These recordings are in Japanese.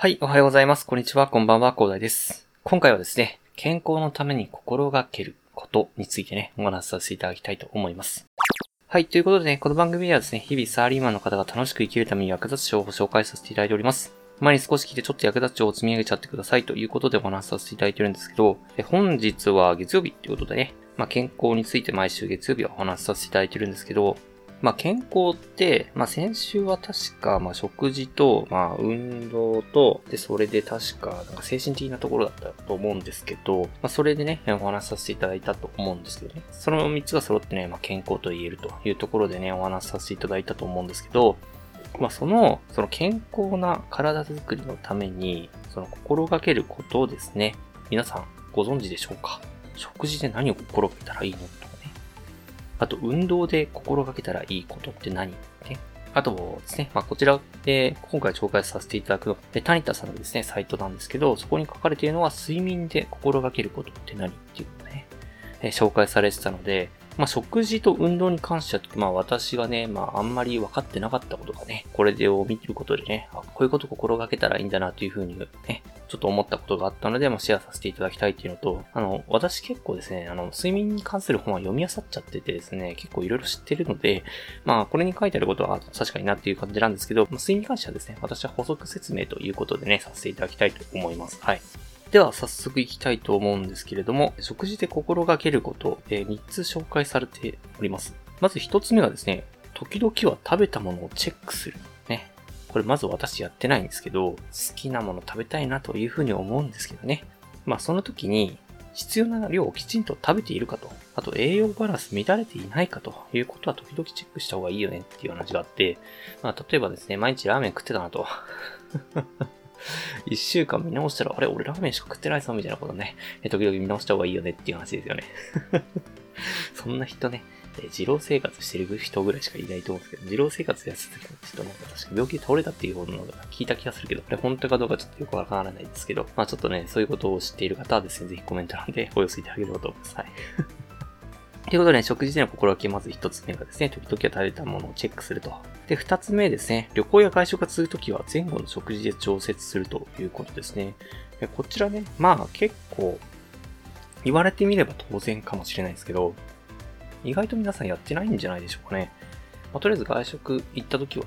はい、おはようございます。こんにちは、こんばんは、広大です。今回はですね、健康のために心がけることについてね、お話しさせていただきたいと思います。はい、ということでね、この番組ではですね、日々サーリーマンの方が楽しく生きるために役立つ情報を紹介させていただいております。前に少し聞いてちょっと役立つ情報を積み上げちゃってくださいということでお話しさせていただいてるんですけど、本日は月曜日ということでね、まあ、健康について毎週月曜日はお話しさせていただいてるんですけど、まあ、健康って、まあ、先週は確か、まあ、食事と、まあ、運動と、で、それで確か、なんか精神的なところだったと思うんですけど、まあ、それでね、お話しさせていただいたと思うんですけどね。その3つが揃ってね、まあ、健康と言えるというところでね、お話しさせていただいたと思うんですけど、まあ、その、その健康な体づくりのために、その心がけることをですね、皆さんご存知でしょうか？食事で何を心がけたらいいのとあと、運動で心がけたらいいことって何？ね。あとですね、まあ、こちらで今回紹介させていただくのは、タニタさんのですね、サイトなんですけど、そこに書かれているのは睡眠で心がけることって何っていうのをね、え紹介されてたので、まあ、食事と運動に関しては、まあ、私がね、まあ、あんまり分かってなかったことがね、これでを見ることでね、あこういうこと心がけたらいいんだなというふうにね、ちょっと思ったことがあったので、まあ、シェアさせていただきたいっていうのと、あの、私結構ですね、あの、睡眠に関する本は読み漁っちゃっててですね、結構いろいろ知ってるので、まあ、これに書いてあることは確かになっていう感じなんですけど、まあ、睡眠に関してはですね、私は補足説明ということでね、させていただきたいと思います。はい。では早速行きたいと思うんですけれども、食事で心がけること、えー、3つ紹介されております。まず1つ目がですね、時々は食べたものをチェックする。これまず私やってないんですけど、好きなもの食べたいなというふうに思うんですけどね。まあその時に必要な量をきちんと食べているかと、あと栄養バランス乱れていないかということは時々チェックした方がいいよねっていう話があって、まあ例えばですね、毎日ラーメン食ってたなと。一週間見直したら、あれ、俺ラーメンしか食ってないぞ、みたいなことね、時々見直した方がいいよねっていう話ですよね。そんな人ね、って二郎生活してる人ぐらいしかいないと思うんですけど、二郎生活やってた人なんか確か病気で倒れたっていう方のが聞いた気がするけど、これ本当かどうかちょっとよくわからないですけど、まあちょっとね、そういうことを知っている方はですね、ぜひコメント欄でお寄せいただければと思います。はい。ということで、ね、食事での心がけ、まず一つ目がですね、時々は食べたものをチェックすると。で、二つ目ですね、旅行や外食が続くときは前後の食事で調節するということですね。こちらね、まあ結構、言われてみれば当然かもしれないですけど、意外と皆さんやってないんじゃないでしょうかね。まあ、とりあえず外食行ったときは、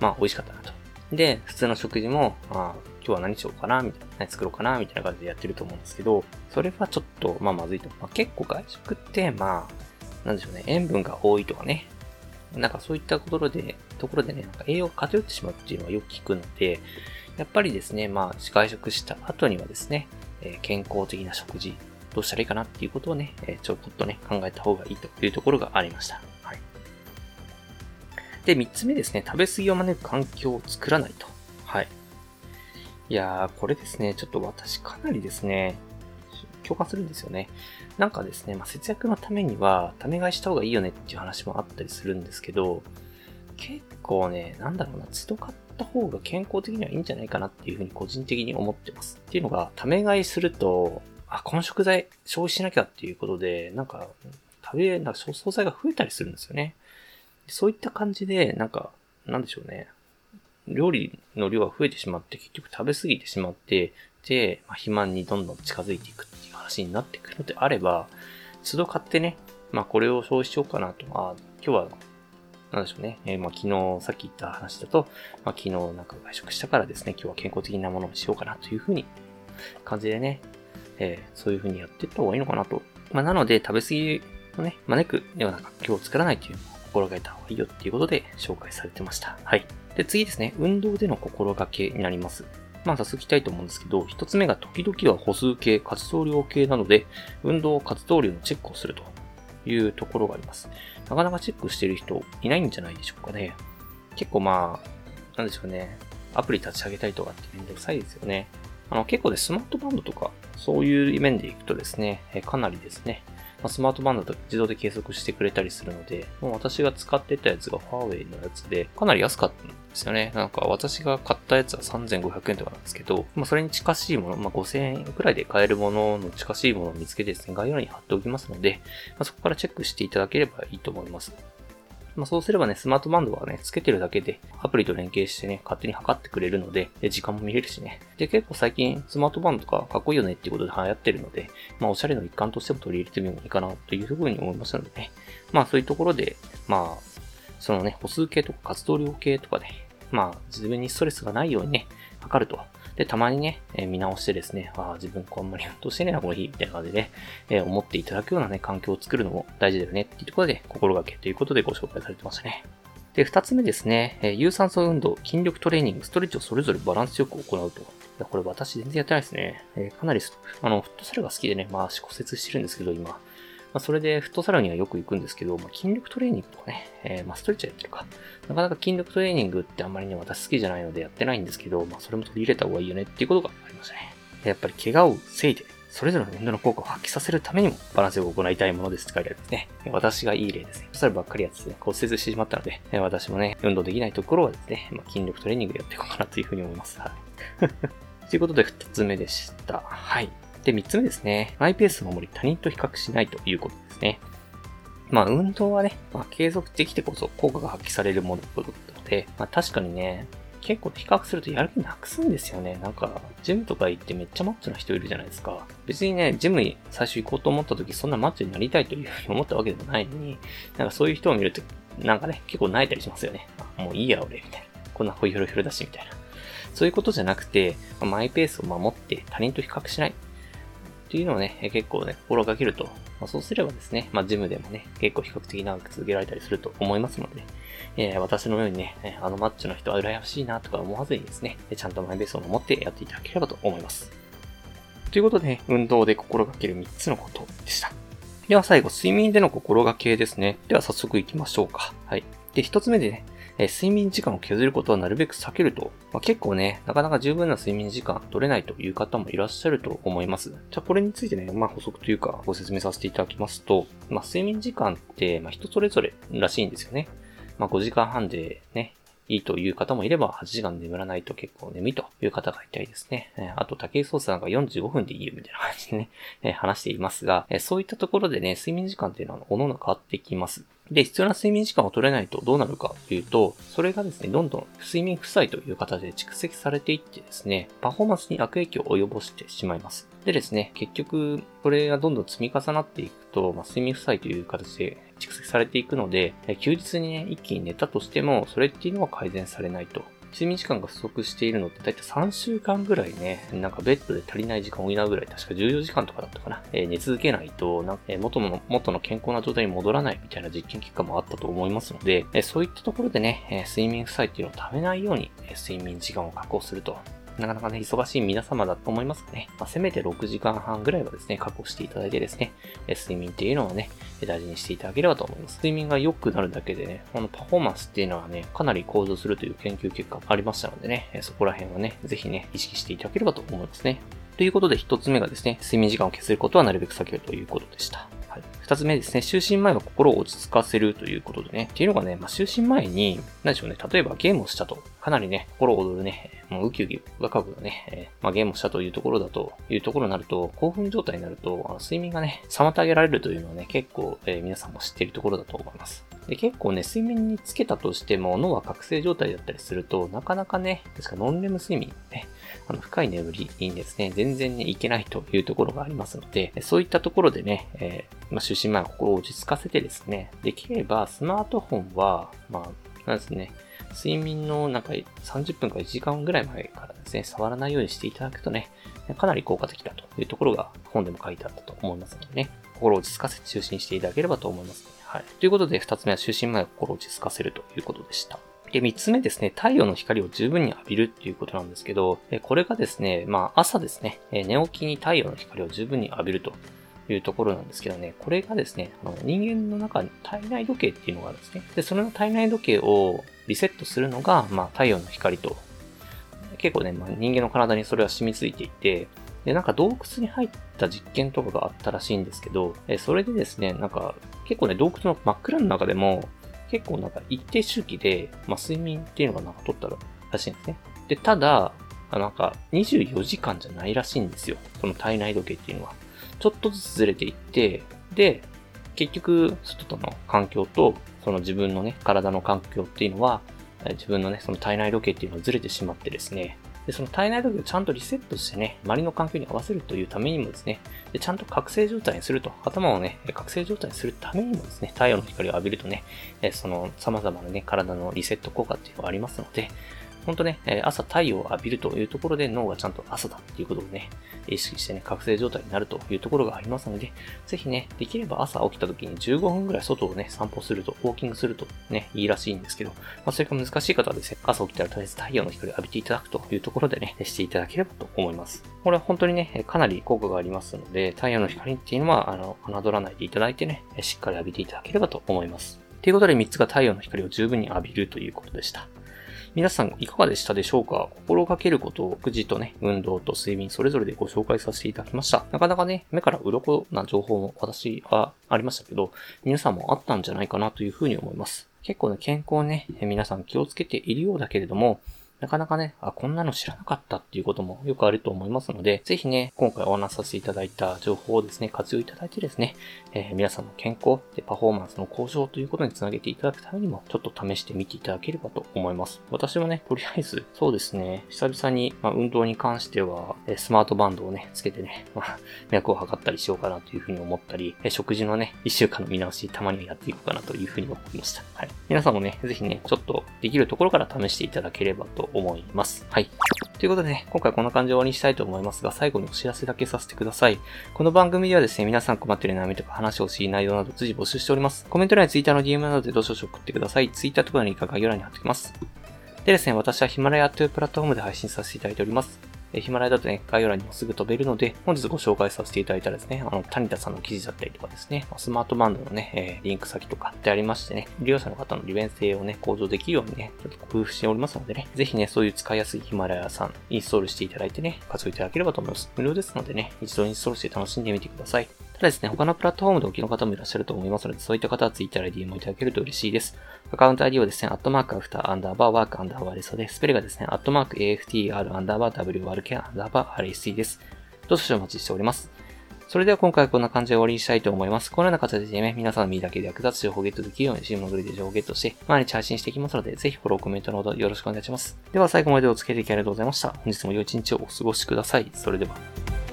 まあ美味しかったなと。で、普通の食事も、まあ、今日は何しようかな、みたいな、何作ろうかな、みたいな感じでやってると思うんですけど、それはちょっと、まあまずいと。まあ、結構外食って、まあ、なんでしょうね、塩分が多いとかね、なんかそういったところで、ところでね、なんか栄養が偏ってしまうっていうのはよく聞くので、やっぱりですね、まあ、外食した後にはですね、えー、健康的な食事、どうしたらいいかなっていうことをね、え、ちょっとね、考えた方がいいというところがありました。はい。で、三つ目ですね、食べ過ぎを招く環境を作らないと。はい。いやー、これですね、ちょっと私かなりですね、共感するんですよね。なんかですね、まあ、節約のためには、ため買いした方がいいよねっていう話もあったりするんですけど、結構ね、なんだろうな、都度買った方が健康的にはいいんじゃないかなっていうふうに個人的に思ってます。っていうのが、ため買いすると、あ、この食材消費しなきゃっていうことで、なんか、食べ、なんか惣菜が増えたりするんですよね。そういった感じで、なんか、なんでしょうね。料理の量が増えてしまって、結局食べ過ぎてしまって、で、まあ、肥満にどんどん近づいていくっていう話になってくるのであれば、都度買ってね、まあこれを消費しようかなと、あ今日は、なんでしょうね、えー、まあ昨日さっき言った話だと、まあ昨日なんか外食したからですね、今日は健康的なものをしようかなというふうに感じでね、えー、そういうふうにやっていった方がいいのかなと。まあなので食べ過ぎをね、招くような環境を作らないというのを心がけた方がいいよっていうことで紹介されてました。はい。で、次ですね、運動での心がけになります。まあ、早速いきたいと思うんですけど、一つ目が時々は歩数計、活動量計などで、運動活動量のチェックをするというところがあります。なかなかチェックしてる人いないんじゃないでしょうかね。結構まあ、なんでしょうね。アプリ立ち上げたりとかってめんどくさいですよね。あの、結構でスマートバンドとか、そういう面でいくとですね、かなりですね、ま、スマートバンドと自動で計測してくれたりするので、もう私が使ってたやつがファーウェイのやつで、かなり安かったんですよね。なんか私が買ったやつは3500円とかなんですけど、まあ、それに近しいもの、まあ、5000円くらいで買えるものの近しいものを見つけてですね、概要欄に貼っておきますので、まあ、そこからチェックしていただければいいと思います。まあ、そうすればね、スマートバンドはね、つけてるだけで、アプリと連携してね、勝手に測ってくれるので、で時間も見れるしね。で、結構最近、スマートバンドとかかっこいいよねっていうことで流行ってるので、まあ、おしゃれの一環としても取り入れてみるもいいかなというふうに思いましたのでね。まあ、そういうところで、まあ、そのね、歩数計とか活動量計とかで、まあ、自分にストレスがないようにね、測ると。で、たまにね、えー、見直してですね、ああ、自分こうあんまり運動してねえな、この日、みたいな感じで、えー、思っていただくようなね、環境を作るのも大事だよね、っていうところで、心がけということでご紹介されてましたね。で、二つ目ですね、えー、有酸素運動、筋力トレーニング、ストレッチをそれぞれバランスよく行うと。いや、これ私全然やってないですね。えー、かなりあの、フットサルが好きでね、まあ、骨折してるんですけど、今。まあ、それでフットサルにはよく行くんですけど、まあ、筋力トレーニングとかね、えー、まあ、ストレッチやってるか。なかなか筋力トレーニングってあんまりね、私好きじゃないのでやってないんですけど、まあ、それも取り入れた方がいいよねっていうことがありましたね。やっぱり怪我を防いで、それぞれの運動の効果を発揮させるためにもバランスよく行いたいものですって書いてあるんですね。私がいい例ですね。そしたらばっかりやってね、骨折してしまったので、私もね、運動できないところはですね、まあ、筋力トレーニングでやっていこうかなというふうに思います。はい。ということで、二つ目でした。はい。で、三つ目ですね。マイペースを守り他人と比較しないということですね。まあ、運動はね、まあ、継続できてこそ効果が発揮されるものということで、まあ、確かにね、結構比較するとやる気なくすんですよね。なんか、ジムとか行ってめっちゃマッチョな人いるじゃないですか。別にね、ジムに最初行こうと思った時そんなマッチョになりたいというふうに思ったわけでもないのに、なんかそういう人を見ると、なんかね、結構泣いたりしますよね。もういいや俺、みたいな。こんなホイヒョロヒロだし、みたいな。そういうことじゃなくて、マイペースを守って他人と比較しない。っていうのをね、結構ね、心がけると、まあ、そうすればですね、まあ、ジムでもね、結構比較的長く続けられたりすると思いますので、えー、私のようにね、あのマッチョの人は羨ましいなとか思わずにですね、ちゃんとマイベースを守ってやっていただければと思います。ということで、運動で心がける3つのことでした。では最後、睡眠での心がけですね。では早速行きましょうか。はい。で、1つ目でね、え睡眠時間を削ることはなるべく避けると、まあ、結構ね、なかなか十分な睡眠時間取れないという方もいらっしゃると思います。じゃあこれについてね、まあ補足というかご説明させていただきますと、まあ睡眠時間って、まあ人それぞれらしいんですよね。まあ5時間半でね、いいという方もいれば、8時間眠らないと結構眠いという方がいたりですね。あと、竹井壮さんが45分でいいよみたいな感じでね、話していますが、そういったところでね、睡眠時間っていうのは、おのの変わってきます。で、必要な睡眠時間を取れないとどうなるかというと、それがですね、どんどん睡眠負債という形で蓄積されていってですね、パフォーマンスに悪影響を及ぼしてしまいます。でですね、結局、これがどんどん積み重なっていくと、まあ、睡眠負債という形で蓄積されていくので、休日にね、一気に寝たとしても、それっていうのは改善されないと。睡眠時間が不足しているのって大体3週間ぐらいね、なんかベッドで足りない時間を補うぐらい、確か14時間とかだったかな。えー、寝続けないと、なん、え、元の、元の健康な状態に戻らないみたいな実験結果もあったと思いますので、えー、そういったところでね、え睡眠負債っていうのを食べないように、え睡眠時間を確保すると。なかなかね、忙しい皆様だと思いますがね、まあ、せめて6時間半ぐらいはですね、確保していただいてですね、睡眠っていうのをね、大事にしていただければと思います。睡眠が良くなるだけでね、このパフォーマンスっていうのはね、かなり向上するという研究結果もありましたのでね、そこら辺はね、ぜひね、意識していただければと思いますね。ということで、一つ目がですね、睡眠時間を削ることはなるべく避けるということでした。はい。二つ目ですね、就寝前は心を落ち着かせるということでね、っていうのがね、まあ、就寝前に、何でしょうね、例えばゲームをしたと、かなりね、心躍るね、もうウキウキワクワクね、えー、まあ、ゲームをしたというところだと、いうところになると、興奮状態になると、あの睡眠がね、妨げられるというのはね、結構、えー、皆さんも知っているところだと思います。で結構ね、睡眠につけたとしても、脳は覚醒状態だったりすると、なかなかね、ですからノンレム睡眠ね、あの、深い眠りにですね、全然ね、いけないというところがありますので、そういったところでね、えー、まあ、就寝前は心を落ち着かせてですね、できればスマートフォンは、まあ、なんですね、睡眠のなんか30分から1時間ぐらい前からですね、触らないようにしていただくとね、かなり効果的だというところが本でも書いてあったと思いますのでね、心を落ち着かせて就寝していただければと思います、はい。ということで、二つ目は就寝前は心を落ち着かせるということでした。で、三つ目ですね、太陽の光を十分に浴びるっていうことなんですけど、これがですね、まあ朝ですね、寝起きに太陽の光を十分に浴びるというところなんですけどね、これがですね、あの人間の中に体内時計っていうのがあるんですね。で、その体内時計をリセットするのが、まあ太陽の光と、結構ね、まあ、人間の体にそれは染みついていて、で、なんか洞窟に入った実験とかがあったらしいんですけど、えそれでですね、なんか結構ね、洞窟の真っ暗の中でも、結構なんか一定周期で、まあ、睡眠っていうのがなんか取ったらしいんですね。で、ただ、なんか24時間じゃないらしいんですよ。その体内時計っていうのは。ちょっとずつずれていって、で、結局、外との環境と、その自分のね、体の環境っていうのは、自分のね、その体内時計っていうのはずれてしまってですね、で、その体内時計をちゃんとリセットしてね、周りの環境に合わせるというためにもですね、でちゃんと覚醒状態にすると、頭をね、覚醒状態にするためにもですね、太陽の光を浴びるとね、その様々なね、体のリセット効果っていうのがありますので、本当ね、朝太陽を浴びるというところで脳がちゃんと朝だっていうことをね、意識してね、覚醒状態になるというところがありますので、ぜひね、できれば朝起きた時に15分ぐらい外をね、散歩すると、ウォーキングするとね、いいらしいんですけど、まあ、それが難しい方はですね、朝起きたらとりあえず太陽の光を浴びていただくというところでね、していただければと思います。これは本当にね、かなり効果がありますので、太陽の光っていうのは、あの、侮らないでいただいてね、しっかり浴びていただければと思います。ということで3つが太陽の光を十分に浴びるということでした。皆さんいかがでしたでしょうか？心がけることを育児とね、運動と睡眠それぞれでご紹介させていただきました。なかなかね、目から鱗な情報も私はありましたけど、皆さんもあったんじゃないかなというふうに思います。結構ね、健康ね、皆さん気をつけているようだけれども、なかなかね、あ、こんなの知らなかったっていうこともよくあると思いますので、ぜひね、今回お話しさせていただいた情報をですね、活用いただいてですね、えー、皆さんの健康でパフォーマンスの向上ということにつなげていただくためにも、ちょっと試してみていただければと思います。私はね、とりあえず、そうですね、久々に、まあ、運動に関しては、スマートバンドをね、つけてね、まあ、脈を測ったりしようかなというふうに思ったり、食事のね、一週間の見直し、たまにはやっていこうかなというふうに思いました。はい。皆さんもね、ぜひね、ちょっとできるところから試していただければと思います。はい。ということでね、今回こんな感じで終わりにしたいと思いますが、最後にお知らせだけさせてください。この番組ではですね、皆さん困ってる悩みとか話をしい内容など随時募集しております。コメント欄や Twitter の DM などでどしどし送ってください。Twitter とかのリンクは概要欄に貼っておきます。でですね、私はヒマラヤというプラットフォームで配信させていただいております。えヒマラヤだとね、概要欄にもすぐ飛べるので、本日ご紹介させていただいたですね、あの、谷田さんの記事だったりとかですね、スマートバンドのね、え、リンク先とかってありましてね、利用者の方の利便性をね、向上できるようにね、ちょっと工夫しておりますのでね、ぜひね、そういう使いやすいヒマラヤさん、インストールしていただいてね、活用いただければと思います。無料ですのでね、一度インストールして楽しんでみてください。ただですね、他のプラットフォームでお聞きの方もいらっしゃると思いますので、そういった方は Twitter で DM をいただけると嬉しいです。アカウント ID はですね、アットマークアフターアンダーバーワークアンダーバーレスで、スペルがですね、アットマーク AFTR アンダーバー WRK アンダーバー RSC です。どうぞお待ちしております。それでは今回はこんな感じで終わりにしたいと思います。このような形でね、皆さんの身だけで役立つ情報をゲットできるように、チームのグリで情報をゲットして、毎日配信していきますので、ぜひフォロー、コメントのほどよろしくお願いします。では最後までお付き合いいただきありがとうございました。本日も良い一日をお過ごしください。それでは。